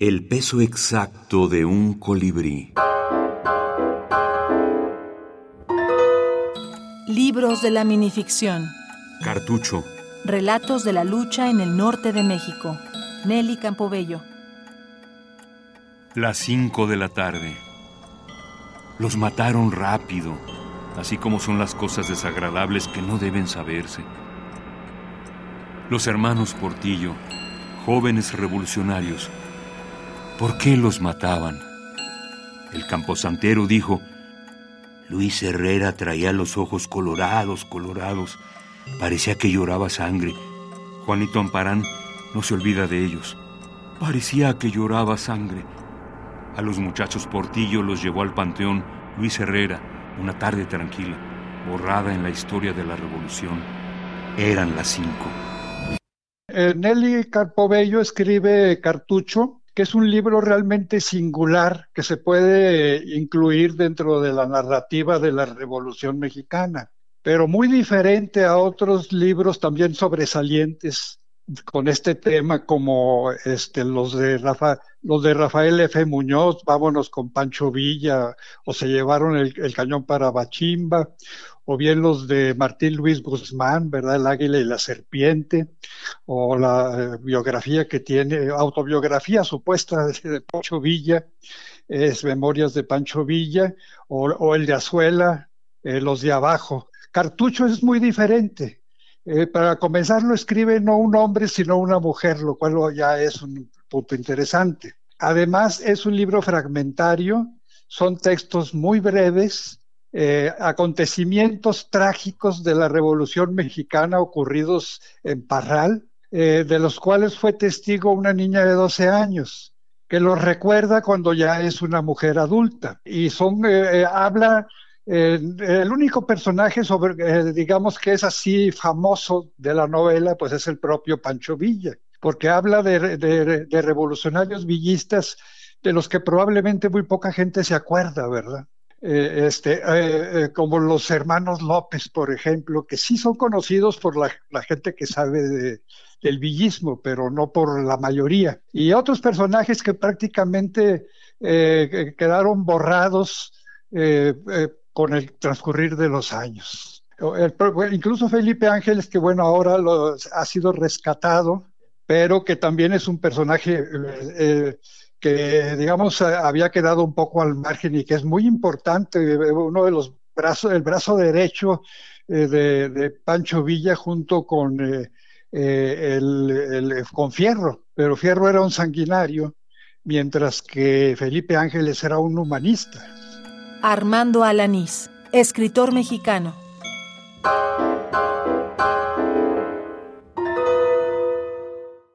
El peso exacto de un colibrí. Libros de la minificción. Cartucho. Relatos de la lucha en el norte de México. Nelly Campobello. Las cinco de la tarde. Los mataron rápido, así como son las cosas desagradables que no deben saberse. Los hermanos Portillo, jóvenes revolucionarios, ¿Por qué los mataban? El camposantero dijo, Luis Herrera traía los ojos colorados, colorados. Parecía que lloraba sangre. Juanito Amparán no se olvida de ellos. Parecía que lloraba sangre. A los muchachos Portillo los llevó al panteón Luis Herrera, una tarde tranquila, borrada en la historia de la revolución. Eran las cinco. Eh, Nelly Carpobello escribe Cartucho que es un libro realmente singular que se puede incluir dentro de la narrativa de la Revolución Mexicana, pero muy diferente a otros libros también sobresalientes con este tema como este, los, de los de Rafael F. Muñoz, Vámonos con Pancho Villa, o Se llevaron el, el cañón para Bachimba, o bien los de Martín Luis Guzmán, ¿verdad? El águila y la serpiente, o la eh, biografía que tiene, autobiografía supuesta de, Pancho Villa, es Memorias de Pancho Villa, o, el de Azuela, eh, los de abajo. Cartucho es muy diferente. Eh, para comenzar lo escribe no un hombre, sino una mujer, lo cual ya es un punto interesante. Además, es un libro fragmentario, son textos muy breves, eh, acontecimientos trágicos de la Revolución Mexicana ocurridos en Parral, eh, de los cuales fue testigo una niña de 12 años, que los recuerda cuando ya es una mujer adulta. Y son, eh, habla, el único personaje sobre, digamos que es así famoso de la novela, pues es el propio Pancho Villa, porque habla de revolucionarios villistas de los que probablemente muy poca gente se acuerda, ¿verdad? Eh, este, eh, eh, como los hermanos López, por ejemplo, que sí son conocidos por la, gente que sabe del villismo, pero no por la mayoría. Y otros personajes que prácticamente quedaron borrados con el transcurrir de los años. incluso Felipe Ángeles, que bueno, ahora ha sido rescatado, pero que también es un personaje que digamos había quedado un poco al margen y que es muy importante, uno de los brazos, el brazo derecho eh, de, Pancho Villa junto con, eh, eh, el, con Fierro, pero Fierro era un sanguinario, mientras que Felipe Ángeles era un humanista. Armando Alanís, escritor mexicano.